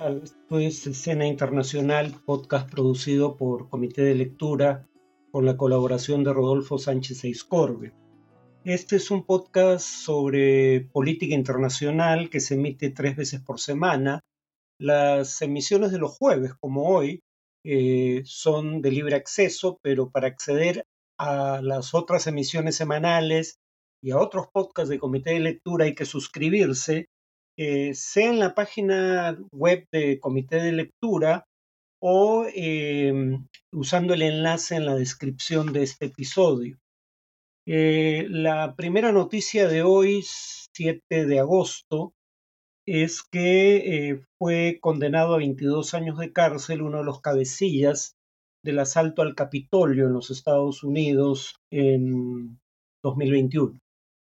tal? Esto es Escena Internacional, podcast producido por Comité de Lectura con la colaboración de Rodolfo Sánchez Eiscorbe. Este es un podcast sobre política internacional que se emite tres veces por semana. Las emisiones de los jueves, como hoy, eh, son de libre acceso, pero para acceder a las otras emisiones semanales y a otros podcasts de Comité de Lectura hay que suscribirse eh, sea en la página web de comité de lectura o em, usando el enlace en la descripción de este episodio. Eh, la primera noticia de hoy, 7 de agosto, es que eh, fue condenado a 22 años de cárcel uno de los cabecillas del asalto al Capitolio en los Estados Unidos en 2021.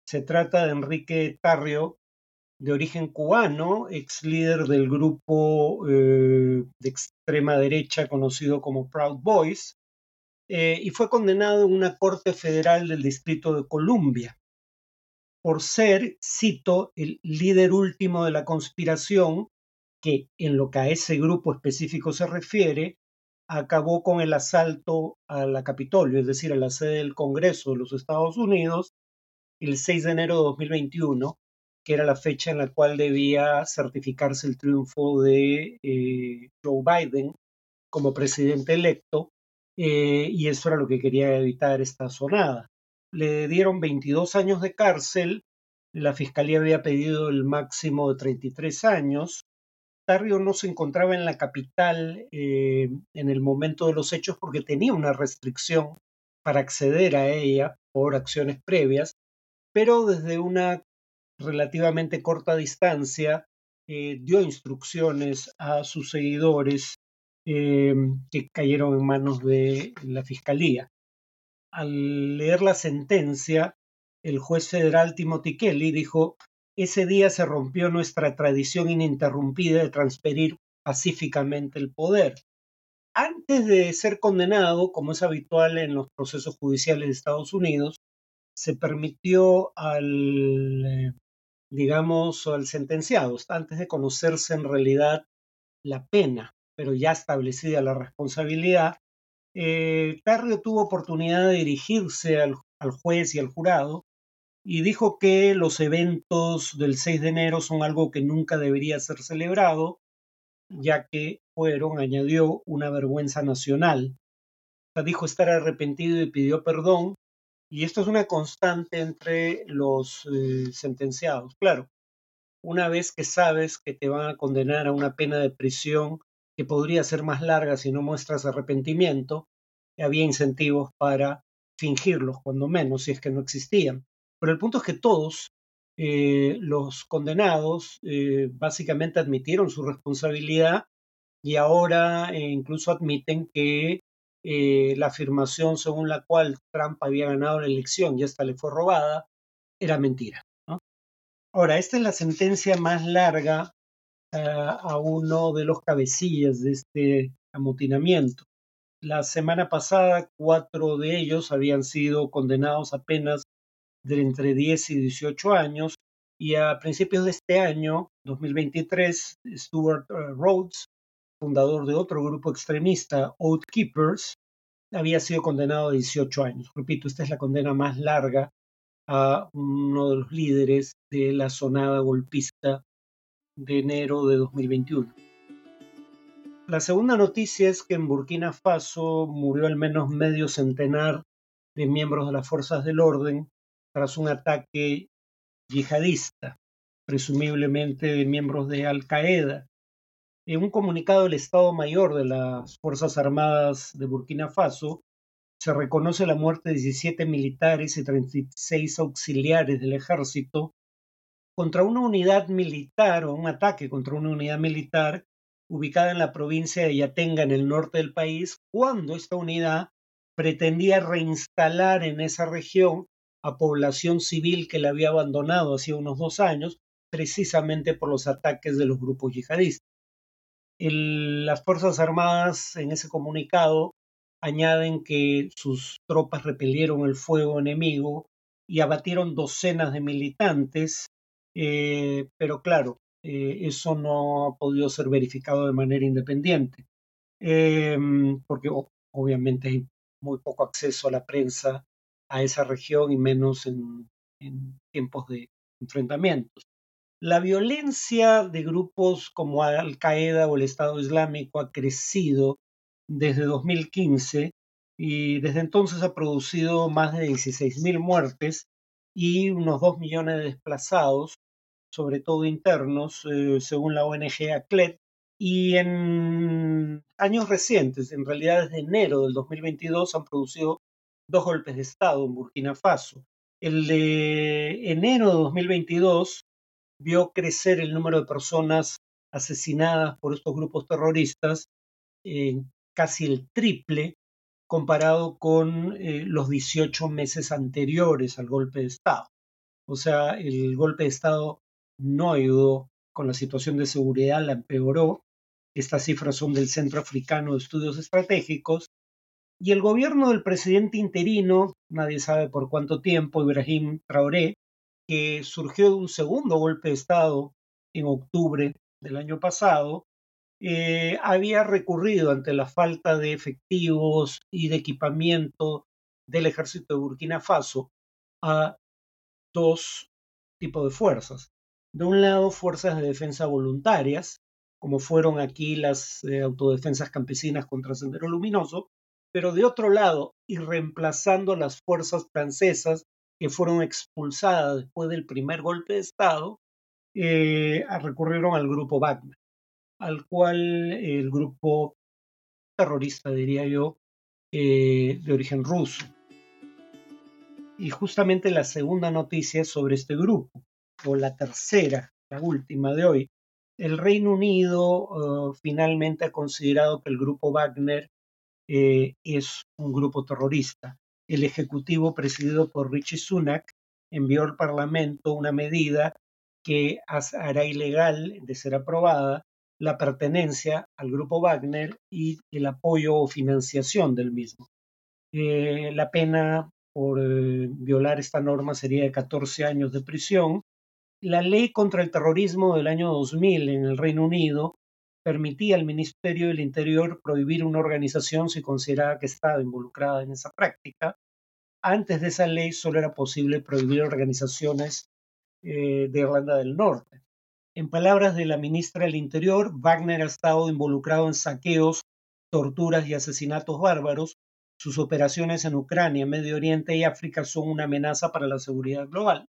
Se trata de Enrique Tarrio, de origen cubano, ex líder del grupo eh, de extrema derecha conocido como Proud Boys, eh, y fue condenado en una corte federal del Distrito de Columbia por ser, cito, el líder último de la conspiración que, en lo que a ese grupo específico se refiere, acabó con el asalto a la Capitolio, es decir, a la sede del Congreso de los Estados Unidos, el 6 de enero de 2021, que era la fecha en la cual debía certificarse el triunfo de eh, Joe Biden como presidente electo, eh, y eso era lo que quería evitar esta sonada. Le dieron 22 años de cárcel, la fiscalía había pedido el máximo de 33 años. Tarrio no se encontraba en la capital eh, en el momento de los hechos porque tenía una restricción para acceder a ella por acciones previas, pero desde una relativamente corta distancia, eh, dio instrucciones a sus seguidores eh, que cayeron en manos de la fiscalía. Al leer la sentencia, el juez federal Timothy Kelly dijo, ese día se rompió nuestra tradición ininterrumpida de transferir pacíficamente el poder. Antes de ser condenado, como es habitual en los procesos judiciales de Estados Unidos, se permitió al digamos, al sentenciado, antes de conocerse en realidad la pena, pero ya establecida la responsabilidad, eh, Tarrio tuvo oportunidad de dirigirse al, al juez y al jurado y dijo que los eventos del 6 de enero son algo que nunca debería ser celebrado, ya que fueron, añadió, una vergüenza nacional. dijo estar arrepentido y pidió perdón, y esto es una constante entre los eh, sentenciados. Claro, una vez que sabes que te van a condenar a una pena de prisión que podría ser más larga si no muestras arrepentimiento, había incentivos para fingirlos, cuando menos, si es que no existían. Pero el punto es que todos eh, los condenados eh, básicamente admitieron su responsabilidad y ahora incluso admiten que eh, la afirmación según la cual Trump había ganado la elección y esta le fue robada, era mentira. Ahora, esta es la sentencia más larga eh, a uno de los cabecillas de este amotinamiento. La semana pasada, cuatro de ellos habían sido condenados apenas de entre 10 y 18 años, y a principios de este año, 2023, Stuart eh, Rhodes fundador de otro grupo extremista, Oath Keepers, había sido condenado a 18 años. Repito, esta es la condena más larga a uno de los líderes de la sonada golpista de enero de 2021. La segunda noticia es que en Burkina Faso murió al menos medio centenar de miembros de las fuerzas del orden tras un ataque yihadista, presumiblemente de miembros de Al Qaeda, en un comunicado del Estado Mayor de las Fuerzas Armadas de Burkina Faso, se reconoce la muerte de 17 militares y 36 auxiliares del ejército contra una unidad militar o un ataque contra una unidad militar ubicada en la provincia de Yatenga en el norte del país, cuando esta unidad pretendía reinstalar en esa región a población civil que la había abandonado hacía unos dos años, precisamente por los ataques de los grupos yihadistas las Fuerzas Armadas en ese comunicado añaden que sus tropas repelieron el fuego enemigo y abatieron docenas de militantes, eh, pero claro, eh, eso no ha podido ser verificado de manera independiente, em, porque obviamente hay muy poco acceso a la prensa a esa región y menos en, tiempos de enfrentamientos. La violencia de grupos como Al Qaeda o el Estado Islámico ha crecido desde 2015 y desde entonces ha producido más de 16.000 muertes y unos 2 millones de desplazados, sobre todo internos, eh, según la ONG ACLED. Y en años recientes, en realidad desde enero del 2022, han producido dos golpes de Estado en Burkina Faso. El de enero de 2022 vio crecer el número de personas asesinadas por estos grupos terroristas en casi el triple comparado con eh, los 18 meses anteriores al golpe de Estado. O sea, el golpe de Estado no ayudó con la situación de seguridad, la empeoró. Estas cifras son del Centro Africano de Estudios Estratégicos. Y el gobierno del presidente interino, nadie sabe por cuánto tiempo, Ibrahim Traoré, que surgió de un segundo golpe de Estado en octubre del año pasado, eh, había recurrido ante la falta de efectivos y de equipamiento del ejército de Burkina Faso a dos tipos de fuerzas. De un lado, fuerzas de defensa voluntarias, como fueron aquí las eh, autodefensas campesinas contra Sendero Luminoso, pero de otro lado, y reemplazando las fuerzas francesas que fueron expulsadas después del primer golpe de Estado, eh, recurrieron al grupo Wagner al cual el grupo terrorista, diría yo, eh, de origen ruso. Y justamente la segunda noticia sobre este grupo, o la tercera, la última de hoy. El Reino Unido eh, finalmente ha considerado que el grupo Wagner eh, es un grupo terrorista. El Ejecutivo, presidido por Richie Sunak, envió al Parlamento una medida que hará ilegal, de ser aprobada, la pertenencia al grupo Wagner y el apoyo o financiación del mismo. Eh, la pena por eh, violar esta norma sería de 14 años de prisión. La ley contra el terrorismo del año 2000 en el Reino Unido permitía al Ministerio del Interior prohibir una organización si consideraba que estaba involucrada en esa práctica. Antes de esa ley solo era posible prohibir organizaciones eh, de Irlanda del Norte. En palabras de la ministra del Interior, Wagner ha estado involucrado en saqueos, torturas y asesinatos bárbaros. Sus operaciones en Ucrania, Medio Oriente y África son una amenaza para la seguridad global.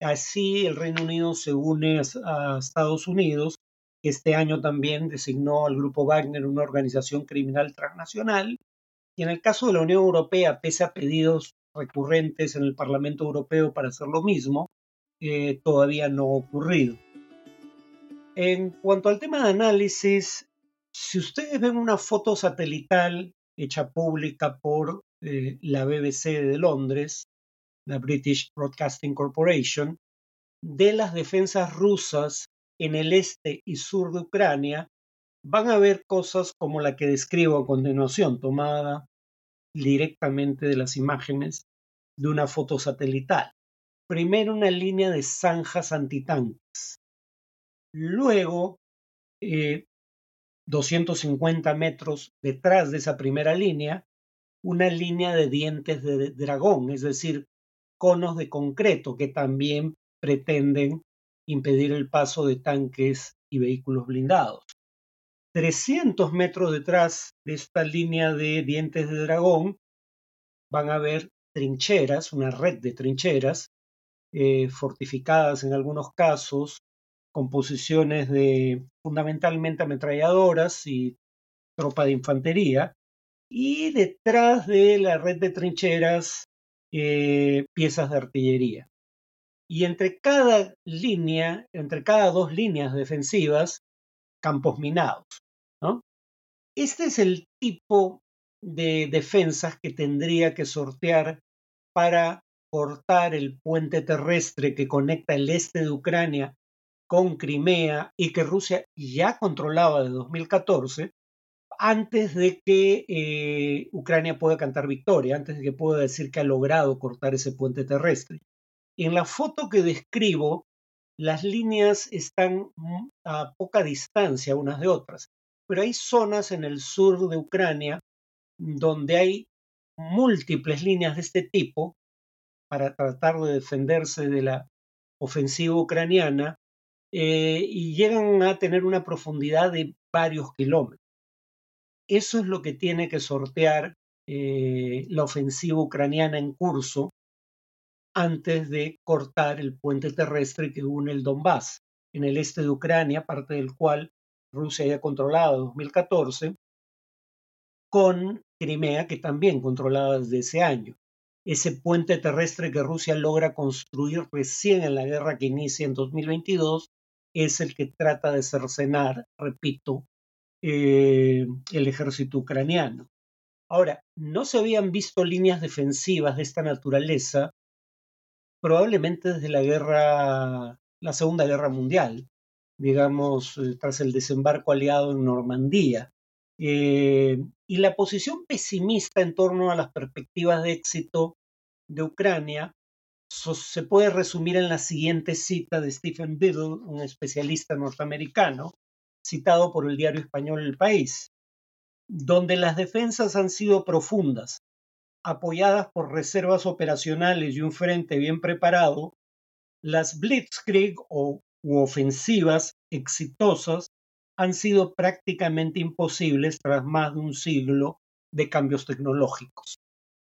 Así, el Reino Unido se une a Estados Unidos, este año también designó al Grupo Wagner una organización criminal transnacional. Y en el caso de la Unión Europea, pese a pedidos recurrentes en el Parlamento Europeo para hacer lo mismo, eh, todavía no ha ocurrido. En cuanto al tema de análisis, si ustedes ven una foto satelital hecha pública por eh, la BBC de Londres, la British Broadcasting Corporation, de las defensas rusas en el este y sur de Ucrania, van a ver cosas como la que describo a continuación, tomada directamente de las imágenes de una foto satelital. Primero una línea de zanjas antitanques, Luego, 250 eh, metros detrás de esa primera línea, una línea de dientes de dragón, es decir, conos de concreto que también pretenden impedir el paso de tanques y vehículos blindados. 300 metros detrás de esta línea de dientes de dragón van a haber trincheras, una red de trincheras, eh, fortificadas en algunos casos, composiciones de fundamentalmente ametralladoras y tropa de infantería, y detrás de la red de trincheras eh, piezas de artillería. Y entre cada línea, entre cada dos líneas defensivas, campos minados. Este es el tipo de defensas que tendría que sortear para cortar el puente terrestre que conecta el este de Ucrania con Crimea y que Rusia ya controlaba desde 2014, antes de que eh, Ucrania pueda cantar victoria, antes de que pueda decir que ha logrado cortar ese puente terrestre. En la foto que describo las líneas están a poca distancia unas de otras, pero hay zonas en el sur de Ucrania donde hay múltiples líneas de este tipo para tratar de defenderse de la ofensiva ucraniana eh, y llegan a tener una profundidad de varios kilómetros. Eso es lo que tiene que sortear eh, la ofensiva ucraniana en curso antes de cortar el puente terrestre que une el Donbass en el este de Ucrania, parte del cual Rusia ya controlado en 2014, con Crimea, que también controlaba desde ese año. Ese puente terrestre que Rusia logra construir recién en la guerra que inicia en 2022 es el que trata de cercenar, repito, eh, el ejército ucraniano. Ahora, no se habían visto líneas defensivas de esta naturaleza probablemente desde la guerra, la Segunda Guerra Mundial, digamos, eh, tras el desembarco aliado en Normandía. Eh, y la posición pesimista en torno a las perspectivas de éxito de Ucrania se puede resumir en la siguiente cita de Stephen Biddle, un especialista norteamericano, citado por el diario español El País, donde las defensas han sido profundas, apoyadas por reservas operacionales y un frente bien preparado, las blitzkrieg o u ofensivas exitosas han sido prácticamente imposibles tras más de un siglo de cambios tecnológicos.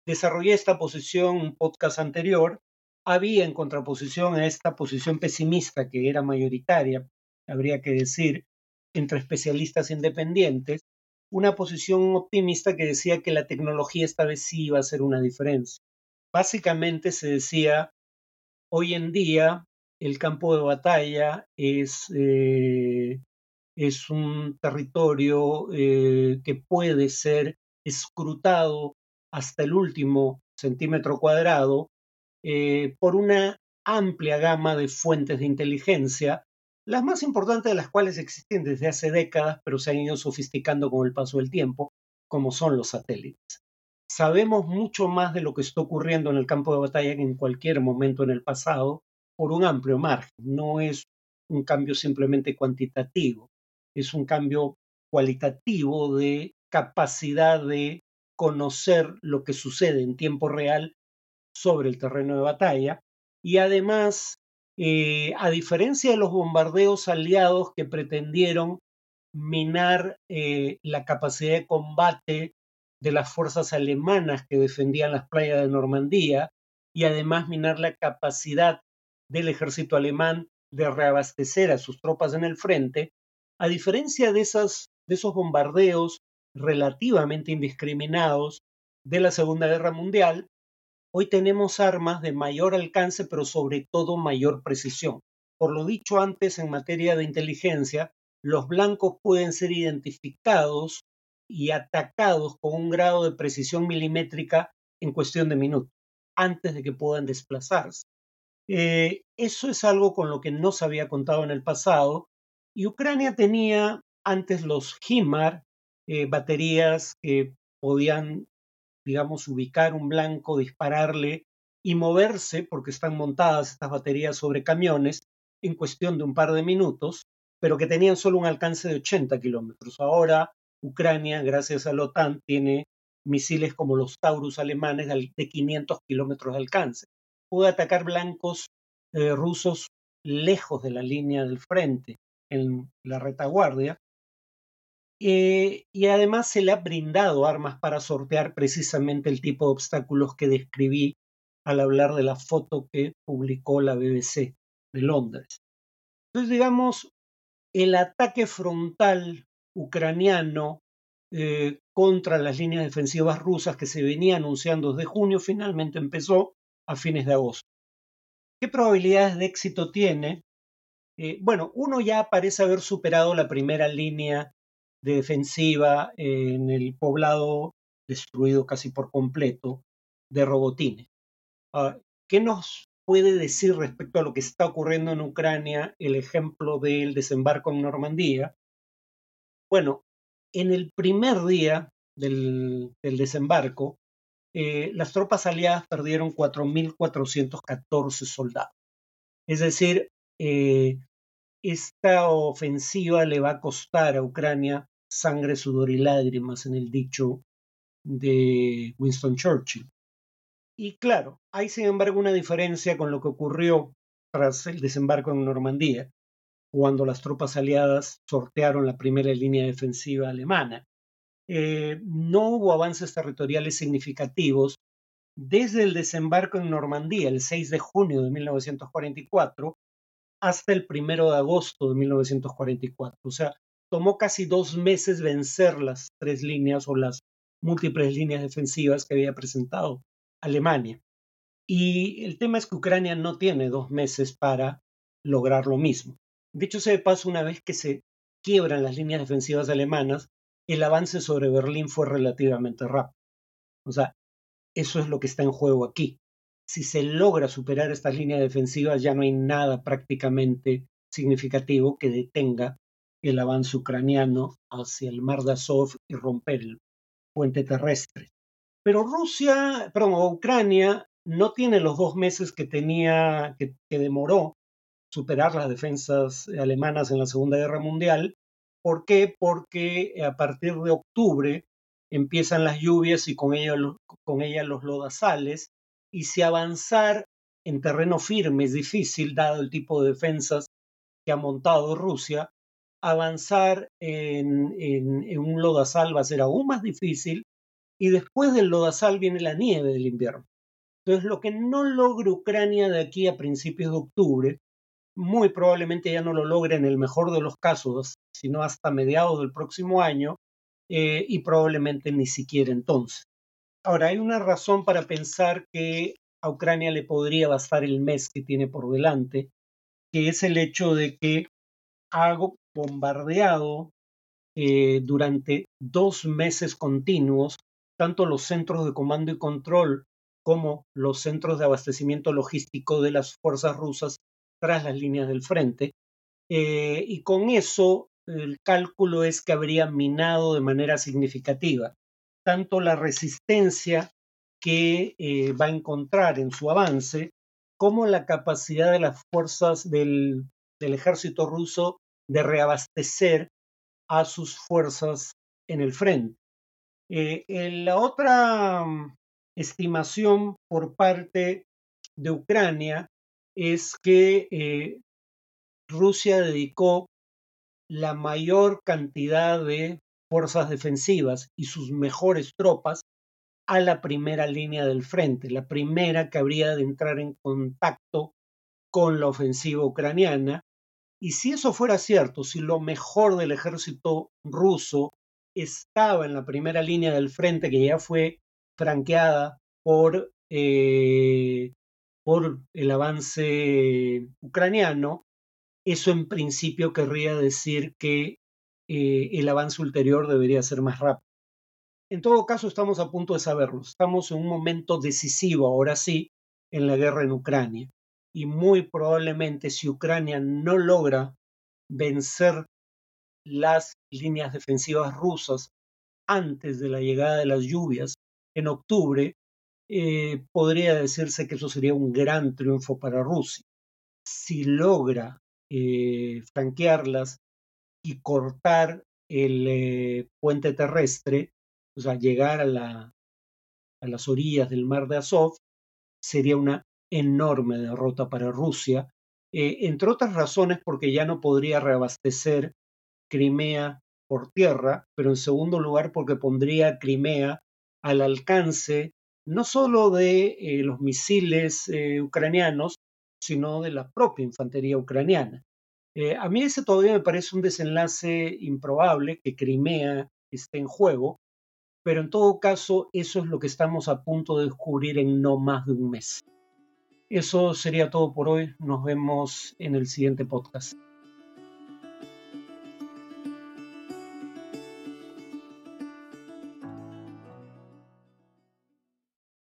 Desarrollé esta posición en un podcast anterior. Había en contraposición a esta posición pesimista que era mayoritaria, habría que decir, entre especialistas independientes, una posición optimista que decía que la tecnología esta vez sí iba a hacer una diferencia. Básicamente se decía, hoy en día el campo de batalla es, eh, es un territorio eh, que puede ser escrutado hasta el último centímetro cuadrado eh, por una amplia gama de fuentes de inteligencia las más importantes de las cuales existen desde hace décadas, pero se han ido sofisticando con el paso del tiempo, como son los satélites. Sabemos mucho más de lo que está ocurriendo en el campo de batalla que en cualquier momento en el pasado, por un amplio margen. No es un cambio simplemente cuantitativo, es un cambio cualitativo de capacidad de conocer lo que sucede en tiempo real sobre el terreno de batalla y además eh, a diferencia de los bombardeos aliados que pretendieron minar eh, la capacidad de combate de las fuerzas alemanas que defendían las playas de Normandía y además minar la capacidad del ejército alemán de reabastecer a sus tropas en el frente, a diferencia de, esos bombardeos relativamente indiscriminados de la Segunda Guerra Mundial, Hoy tenemos armas de mayor alcance, pero sobre todo mayor precisión. Por lo dicho antes en materia de inteligencia, los blancos pueden ser identificados y atacados con un grado de precisión milimétrica en cuestión de minutos, antes de que puedan desplazarse. Eh, eso es algo con lo que no se había contado en el pasado y Ucrania tenía antes los HIMAR, eh, baterías que podían digamos, ubicar un blanco, dispararle y moverse, porque están montadas estas baterías sobre camiones, en cuestión de un par de minutos, pero que tenían solo un alcance de 80 kilómetros. Ahora, Ucrania, gracias a la OTAN, tiene misiles como los Taurus alemanes de 500 kilómetros de alcance. Puede atacar blancos eh, rusos lejos de la línea del frente, en la retaguardia, eh, y además se le ha brindado armas para sortear precisamente el tipo de obstáculos que describí al hablar de la foto que publicó la BBC de Londres. Entonces, digamos, el ataque frontal ucraniano eh, contra las líneas defensivas rusas que se venía anunciando desde junio finalmente empezó a fines de agosto. ¿Qué probabilidades de éxito tiene? Eh, bueno, uno ya parece haber superado la primera línea de defensiva en el poblado destruido casi por completo de Robotine. Ah, ¿Qué nos puede decir respecto a lo que está ocurriendo en Ucrania el ejemplo del desembarco en Normandía? Bueno, en el primer día del, desembarco, eh, las tropas aliadas perdieron 4.414 soldados. Es decir, eh, esta ofensiva le va a costar a Ucrania sangre, sudor y lágrimas en el dicho de Winston Churchill. Y claro, hay sin embargo una diferencia con lo que ocurrió tras el desembarco en Normandía, cuando las tropas aliadas sortearon la primera línea defensiva alemana. Eh, no hubo avances territoriales significativos desde el desembarco en Normandía, el 6 de junio de 1944, hasta el 1 de agosto de 1944. O sea, tomó casi dos meses vencer las tres líneas o las múltiples líneas defensivas que había presentado Alemania. Y el tema es que Ucrania no tiene dos meses para lograr lo mismo. De hecho, se pasa una vez que se quiebran las líneas defensivas alemanas, el avance sobre Berlín fue relativamente rápido. O sea, eso es lo que está en juego aquí. Si se logra superar estas líneas defensivas, ya no hay nada prácticamente significativo que detenga el avance ucraniano hacia el mar de Azov y romper el puente terrestre. Pero Rusia, perdón, Ucrania no tiene los dos meses que tenía, que, demoró superar las defensas alemanas en la Segunda Guerra Mundial. ¿Por qué? Porque a partir de octubre empiezan las lluvias y con ellas los lodazales, y si avanzar en terreno firme es difícil, dado el tipo de defensas que ha montado Rusia, avanzar en, un lodazal va a ser aún más difícil y después del lodazal viene la nieve del invierno. Entonces, lo que no logre Ucrania de aquí a principios de octubre, muy probablemente ya no lo logre en el mejor de los casos, sino hasta mediados del próximo año eh, y probablemente ni siquiera entonces. Ahora, hay una razón para pensar que a Ucrania le podría bastar el mes que tiene por delante, que es el hecho de que ha bombardeado eh, durante dos meses continuos tanto los centros de comando y control como los centros de abastecimiento logístico de las fuerzas rusas tras las líneas del frente. Eh, y con eso el cálculo es que habría minado de manera significativa tanto la resistencia que eh, va a encontrar en su avance como la capacidad de las fuerzas del, ejército ruso de reabastecer a sus fuerzas en el frente. Eh, la otra mm, estimación por parte de Ucrania es que eh, Rusia dedicó la mayor cantidad de fuerzas defensivas y sus mejores tropas a la primera línea del frente, la primera que habría de entrar en contacto con la ofensiva ucraniana. Y si eso fuera cierto, si lo mejor del ejército ruso estaba en la primera línea del frente, que ya fue franqueada por, eh, el avance ucraniano, eso en principio querría decir que eh, el avance ulterior debería ser más rápido. En todo caso, estamos a punto de saberlo. Estamos en un momento decisivo, ahora sí, en la guerra en Ucrania. Y muy probablemente si Ucrania no logra vencer las líneas defensivas rusas antes de la llegada de las lluvias en octubre, eh, podría decirse que eso sería un gran triunfo para Rusia. Si logra eh, franquearlas y cortar el eh, puente terrestre, o sea, llegar a, la, a las orillas del mar de Azov, sería una enorme derrota para Rusia, entre otras razones porque ya no podría reabastecer Crimea por tierra, pero en segundo lugar porque pondría Crimea al alcance no solo de eh, los misiles eh, ucranianos, sino de la propia infantería ucraniana. Eh, a mí ese todavía me parece un desenlace improbable, que Crimea esté en juego, pero en todo caso eso es lo que estamos a punto de descubrir en no más de un mes. Eso sería todo por hoy, nos vemos en el siguiente podcast.